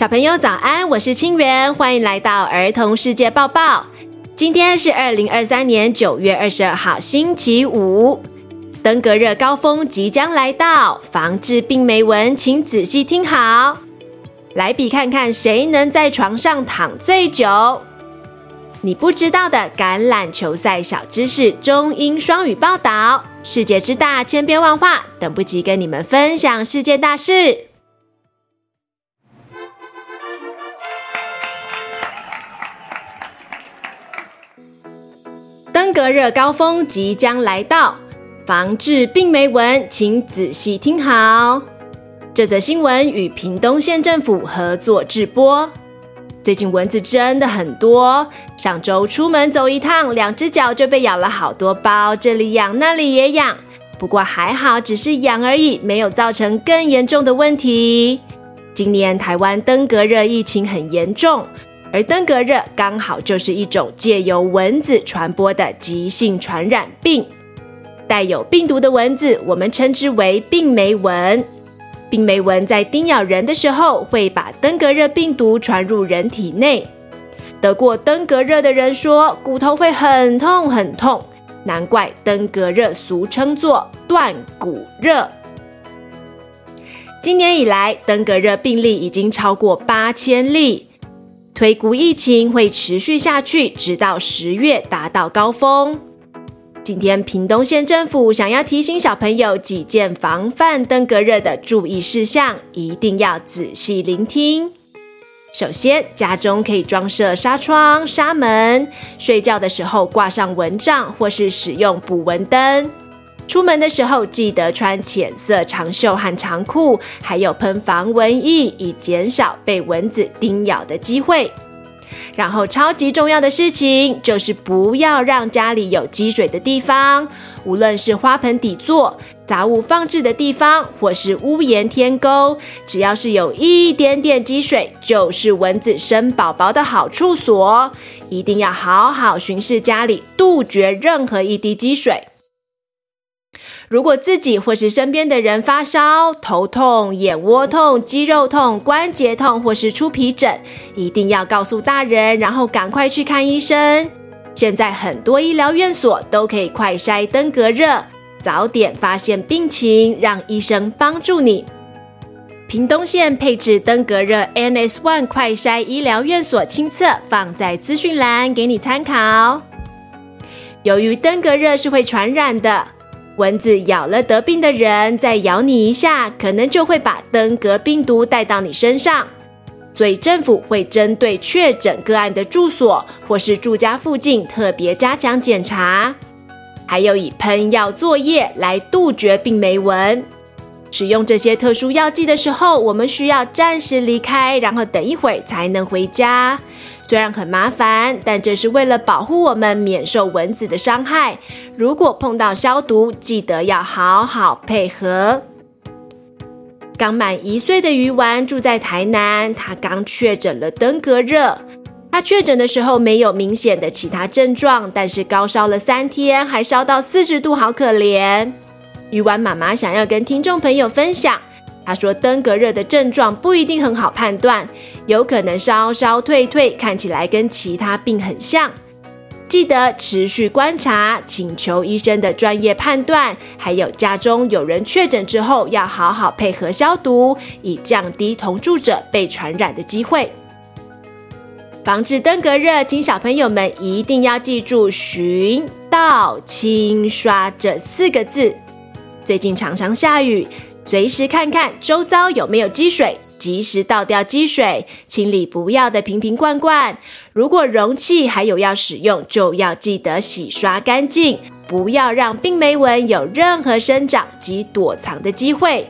小朋友早安，我是清源，欢迎来到儿童世界报报。今天是二零二三年九月二十二号，星期五。登革热高峰即将来到，防治病媒蚊，请仔细听好。来比看看谁能在床上躺最久。你不知道的橄榄球赛小知识，中英双语报道。世界之大，千变万化，等不及跟你们分享世界大事。登革热高峰即将来到，防治病媒蚊，请仔细听好。这则新闻与屏东县政府合作制播。最近蚊子真的很多，上周出门走一趟，两只脚就被咬了好多包，这里痒那里也痒。不过还好，只是痒而已，没有造成更严重的问题。今年台湾登革热疫情很严重。而登革热刚好就是一种借由蚊子传播的急性传染病，带有病毒的蚊子，我们称之为病媒蚊。病媒蚊在叮咬人的时候，会把登革热病毒传入人体内。得过登革热的人说，骨头会很痛很痛，难怪登革热俗称作断骨热。今年以来，登革热病例已经超过八千例。推估疫情会持续下去，直到十月达到高峰。今天屏东县政府想要提醒小朋友几件防范登革热的注意事项，一定要仔细聆听。首先，家中可以装设纱窗、纱门，睡觉的时候挂上蚊帐，或是使用捕蚊灯。出门的时候记得穿浅色长袖和长裤，还有喷防蚊液，以减少被蚊子叮咬的机会。然后，超级重要的事情就是不要让家里有积水的地方，无论是花盆底座、杂物放置的地方，或是屋檐天沟，只要是有一点点积水，就是蚊子生宝宝的好处所。一定要好好巡视家里，杜绝任何一滴积水。如果自己或是身边的人发烧、头痛、眼窝痛、肌肉痛、关节痛或是出皮疹，一定要告诉大人，然后赶快去看医生。现在很多医疗院所都可以快筛登革热，早点发现病情，让医生帮助你。屏东县配置登革热 NS1 快筛医疗院所清册，放在资讯栏给你参考。由于登革热是会传染的。蚊子咬了得病的人，再咬你一下，可能就会把登革病毒带到你身上。所以政府会针对确诊个案的住所或是住家附近特别加强检查，还有以喷药作业来杜绝病媒蚊。使用这些特殊药剂的时候，我们需要暂时离开，然后等一会儿才能回家。虽然很麻烦，但这是为了保护我们免受蚊子的伤害。如果碰到消毒，记得要好好配合。刚满一岁的鱼丸住在台南，他刚确诊了登革热。他确诊的时候没有明显的其他症状，但是高烧了三天，还烧到四十度，好可怜。鱼丸妈妈想要跟听众朋友分享。他说，登革热的症状不一定很好判断，有可能烧烧退退，看起来跟其他病很像。记得持续观察，请求医生的专业判断。还有家中有人确诊之后，要好好配合消毒，以降低同住者被传染的机会。防治登革热，请小朋友们一定要记住“寻道、清、刷”这四个字。最近常常下雨。随时看看周遭有没有积水，及时倒掉积水，清理不要的瓶瓶罐罐。如果容器还有要使用，就要记得洗刷干净，不要让病媒蚊有任何生长及躲藏的机会。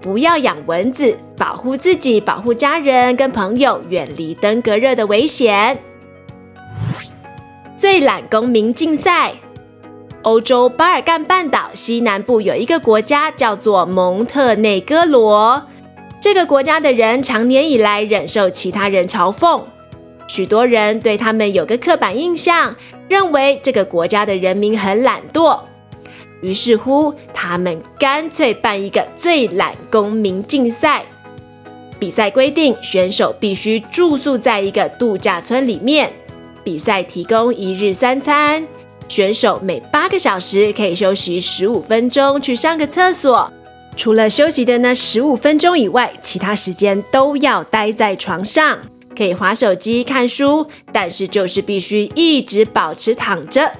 不要养蚊子，保护自己，保护家人跟朋友，远离登革热的危险。最懒公民竞赛。欧洲巴尔干半岛西南部有一个国家叫做蒙特内哥罗，这个国家的人长年以来忍受其他人嘲讽，许多人对他们有个刻板印象，认为这个国家的人民很懒惰。于是乎，他们干脆办一个最懒公民竞赛。比赛规定，选手必须住宿在一个度假村里面。比赛提供一日三餐，选手每八个小时可以休息十五分钟去上个厕所。除了休息的那十五分钟以外，其他时间都要待在床上，可以划手机看书，但是就是必须一直保持躺着。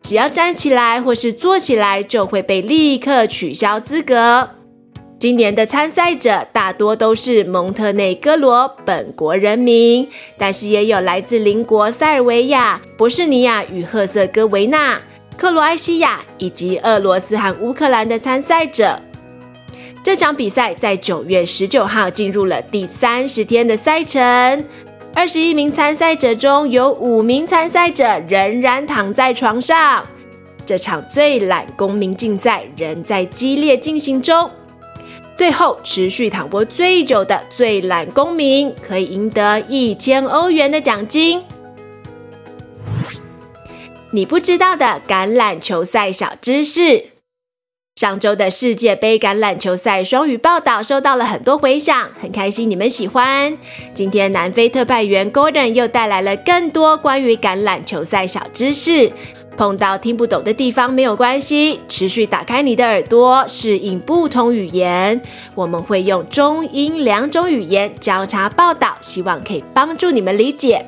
只要站起来或是坐起来，就会被立刻取消资格。今年的参赛者大多都是蒙特内哥罗本国人民，但是也有来自邻国塞尔维亚、波士尼亚与赫塞哥维纳、克罗埃西亚以及俄罗斯和乌克兰的参赛者。这场比赛在九月十九号进入了第三十天的赛程。二十一名参赛者中有五名参赛者仍然躺在床上。这场最懒公民竞赛仍在激烈进行中。最后，持续躺卧最久的最懒公民可以赢得一千欧元的奖金。你不知道的橄榄球赛小知识：上周的世界杯橄榄球赛双语报道收到了很多回响，很开心你们喜欢。今天南非特派员 Gordon 又带来了更多关于橄榄球赛小知识。碰到听不懂的地方没有关系，持续打开你的耳朵，适应不同语言。我们会用中英两种语言交叉报道，希望可以帮助你们理解。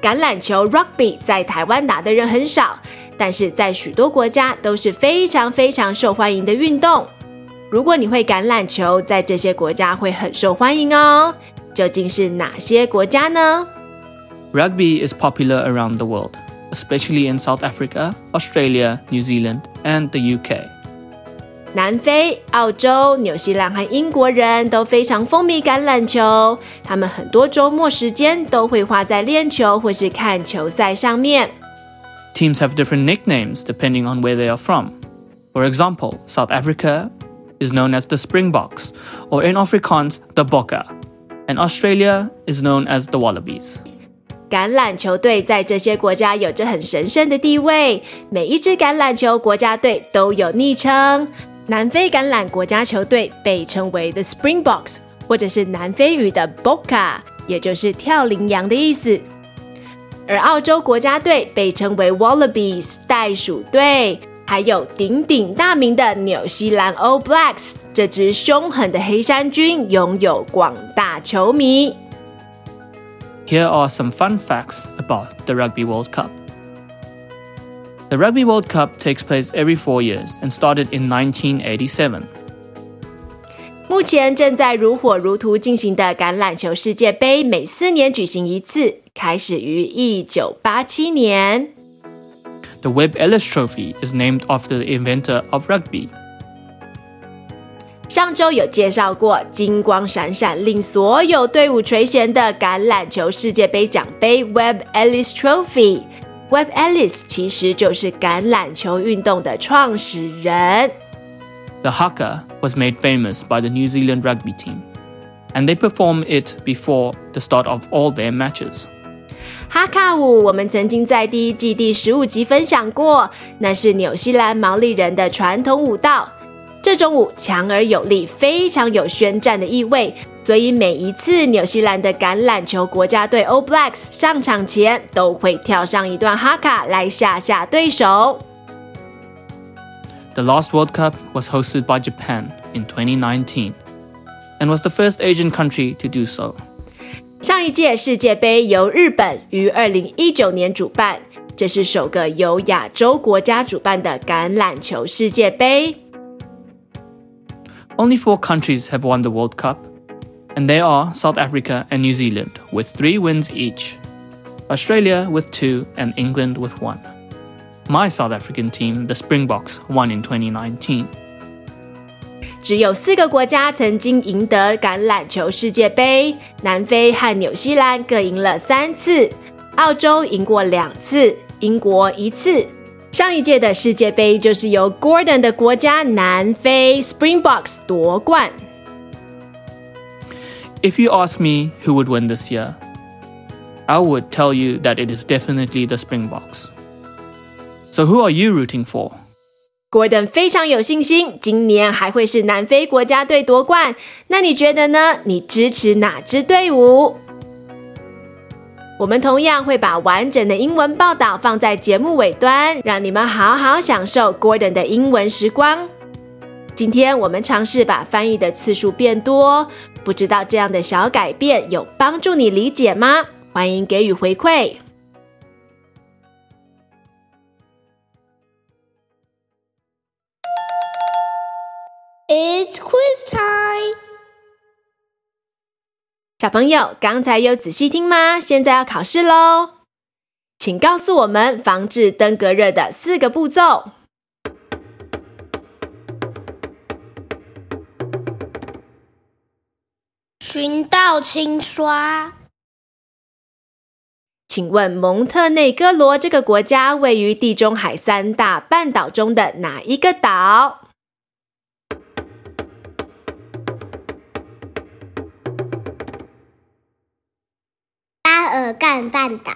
橄榄球 （Rugby） 在台湾打的人很少，但是在许多国家都是非常非常受欢迎的运动。如果你会橄榄球，在这些国家会很受欢迎哦。究竟是哪些国家呢？Rugby is popular around the world. especially in South Africa, Australia, New Zealand, and the UK. 南非、澳洲、纽西兰和英国人都非常风靡橄榄球，他们很多周末时间都会花在练球或是看球赛上面。Teams have different nicknames depending on where they are from. For example, South Africa is known as the Springboks, or in Afrikaans, the Bokke, and Australia is known as the Wallabies. 橄榄球队在这些国家有着很神圣的地位，每一支橄榄球国家队都有昵称。南非橄榄国家球队被称为 The Springboks，或者是南非语的 Bokke，也就是跳羚羊的意思。而澳洲国家队被称为 Wallabies，袋鼠队。还有鼎鼎大名的纽西兰 All Blacks，这支凶狠的黑山军拥有广大球迷。Here are some fun facts about the Rugby World Cup. The Rugby World Cup takes place every four years and started in 1987. 目前正在如火如荼进行的橄榄球世界杯，每四年举行一次，开始于1987年。The Webb Ellis Trophy is named after the inventor of rugby. 上周有介绍过金光闪闪、令所有队伍垂涎的橄榄球世界杯奖杯 Webb Ellis Trophy。Webb Ellis 其实就是橄榄球运动的创始人。The haka was made famous by the New Zealand rugby team, and they perform it before the start of all their matches. 哈卡舞我们曾经在第一季第十五集分享过，那是纽西兰毛利人的传统舞蹈。这种舞强而有力，非常有宣战的意味，所以每一次纽西兰的橄榄球国家队 All Blacks 上场前都会跳上一段哈卡来吓吓对手。The last World Cup was hosted by Japan in 2019 and was the first Asian country to do so. 上一届世界杯由日本于二零一九年主办，这是首个由亚洲国家主办的橄榄球世界杯。Only four countries have won the World Cup, and they are South Africa and New Zealand, with three wins each, Australia with two, and England with one. My South African team, the Springboks, won in 2019. 只有四个国家曾经赢得橄榄球世界杯，南非和纽西兰各赢了三次，澳洲赢过两次，英国一次。 上一届的世界杯就是由 Gordon 的国家南非 Springboks 夺冠。If you ask me who would win this year, I would tell you that it is definitely the Springboks. So who are you rooting for? Gordon 非常有信心，今年还会是南非国家队夺冠。那你觉得呢？你支持哪支队伍？我们同样会把完整的英文报道放在节目尾端，让你们好好享受 Gordon 的英文时光。今天我们尝试把翻译的次数变多，不知道这样的小改变有帮助你理解吗？欢迎给予回馈。It's quiz time！小朋友，刚才有仔细听吗？现在要考试喽，请告诉我们防治登革热的四个步骤。寻道清刷。请问蒙特内哥罗这个国家位于地中海三大半岛中的哪一个岛？尔干半岛。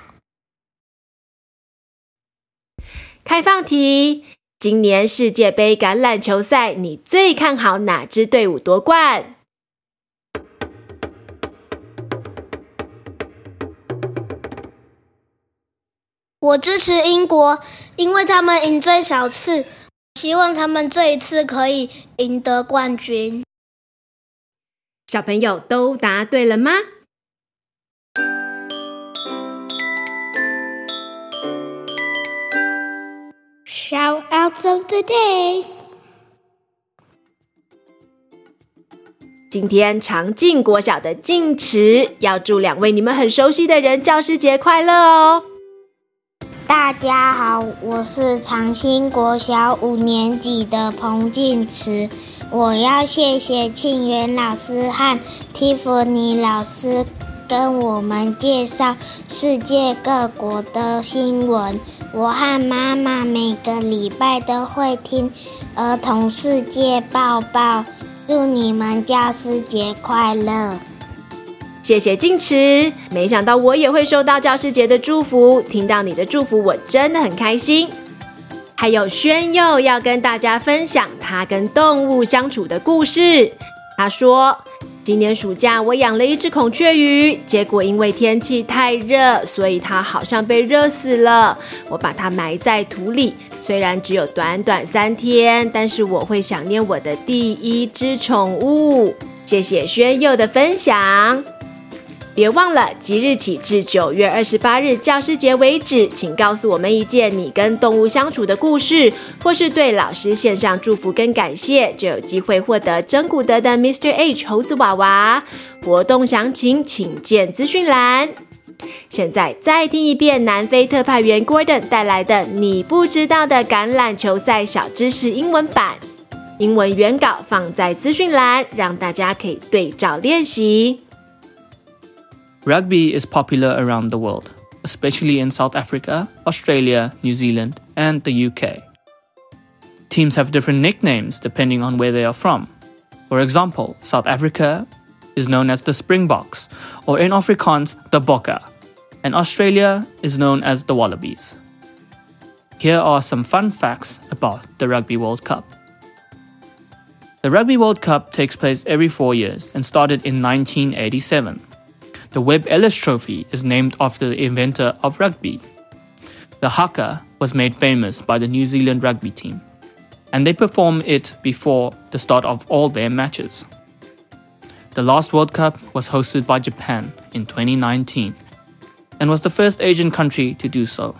开放题：今年世界杯橄榄球赛，你最看好哪支队伍夺冠？我支持英国，因为他们赢最少次，希望他们这一次可以赢得冠军。小朋友都答对了吗？Shoutouts of the day。今天长靖国小的静池要祝两位你们很熟悉的人教师节快乐哦！大家好，我是长兴国小五年级的彭静池，我要谢谢庆元老师和蒂芙尼老师跟我们介绍世界各国的新闻。我和妈妈每个礼拜都会听《儿童世界报报》，祝你们教师节快乐！谢谢静池，没想到我也会收到教师节的祝福，听到你的祝福，我真的很开心。还有轩佑要跟大家分享他跟动物相处的故事，他说。今年暑假，我养了一只孔雀鱼，结果因为天气太热，所以它好像被热死了。我把它埋在土里，虽然只有短短三天，但是我会想念我的第一只宠物。谢谢轩佑的分享。别忘了，即日起至九月二十八日教师节为止，请告诉我们一件你跟动物相处的故事，或是对老师献上祝福跟感谢，就有机会获得真古德的 Mr. H 猴子娃娃。活动详情请见资讯栏。现在再听一遍南非特派员 Gordon 带来的你不知道的橄榄球赛小知识英文版，英文原稿放在资讯栏，让大家可以对照练习。Rugby is popular around the world, especially in South Africa, Australia, New Zealand, and the UK. Teams have different nicknames depending on where they are from. For example, South Africa is known as the Springboks, or in Afrikaans, the Bokke, and Australia is known as the Wallabies. Here are some fun facts about the Rugby World Cup. The Rugby World Cup takes place every four years and started in 1987. The Webb Ellis Trophy is named after the inventor of rugby. The haka was made famous by the New Zealand rugby team, and they perform it before the start of all their matches. The last World Cup was hosted by Japan in 2019 and was the first Asian country to do so.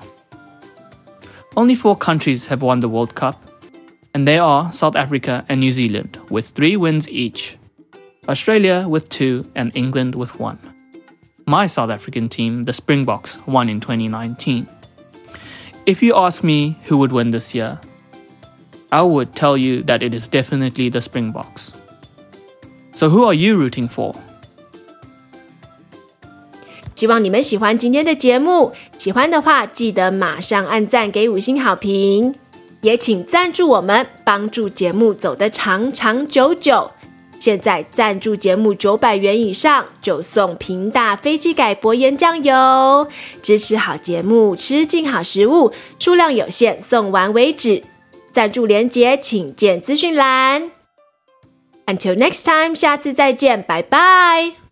Only four countries have won the World Cup, and they are South Africa and New Zealand, with three wins each, Australia with two, and England with one My South African team, the Springboks, won in 2019. If you ask me who would win this year, I would tell you that it is definitely the Springboks. So who are you rooting for? 希望你们喜欢今天的节目，喜欢的话记得马上按赞给五星好评，也请赞助我们，帮助节目走得长长久久。 现在赞助节目九百元以上就送平大飞机改薄盐酱油，支持好节目，吃进好食物，数量有限，送完为止。赞助连结请见资讯栏。Until next time，下次再见，拜拜。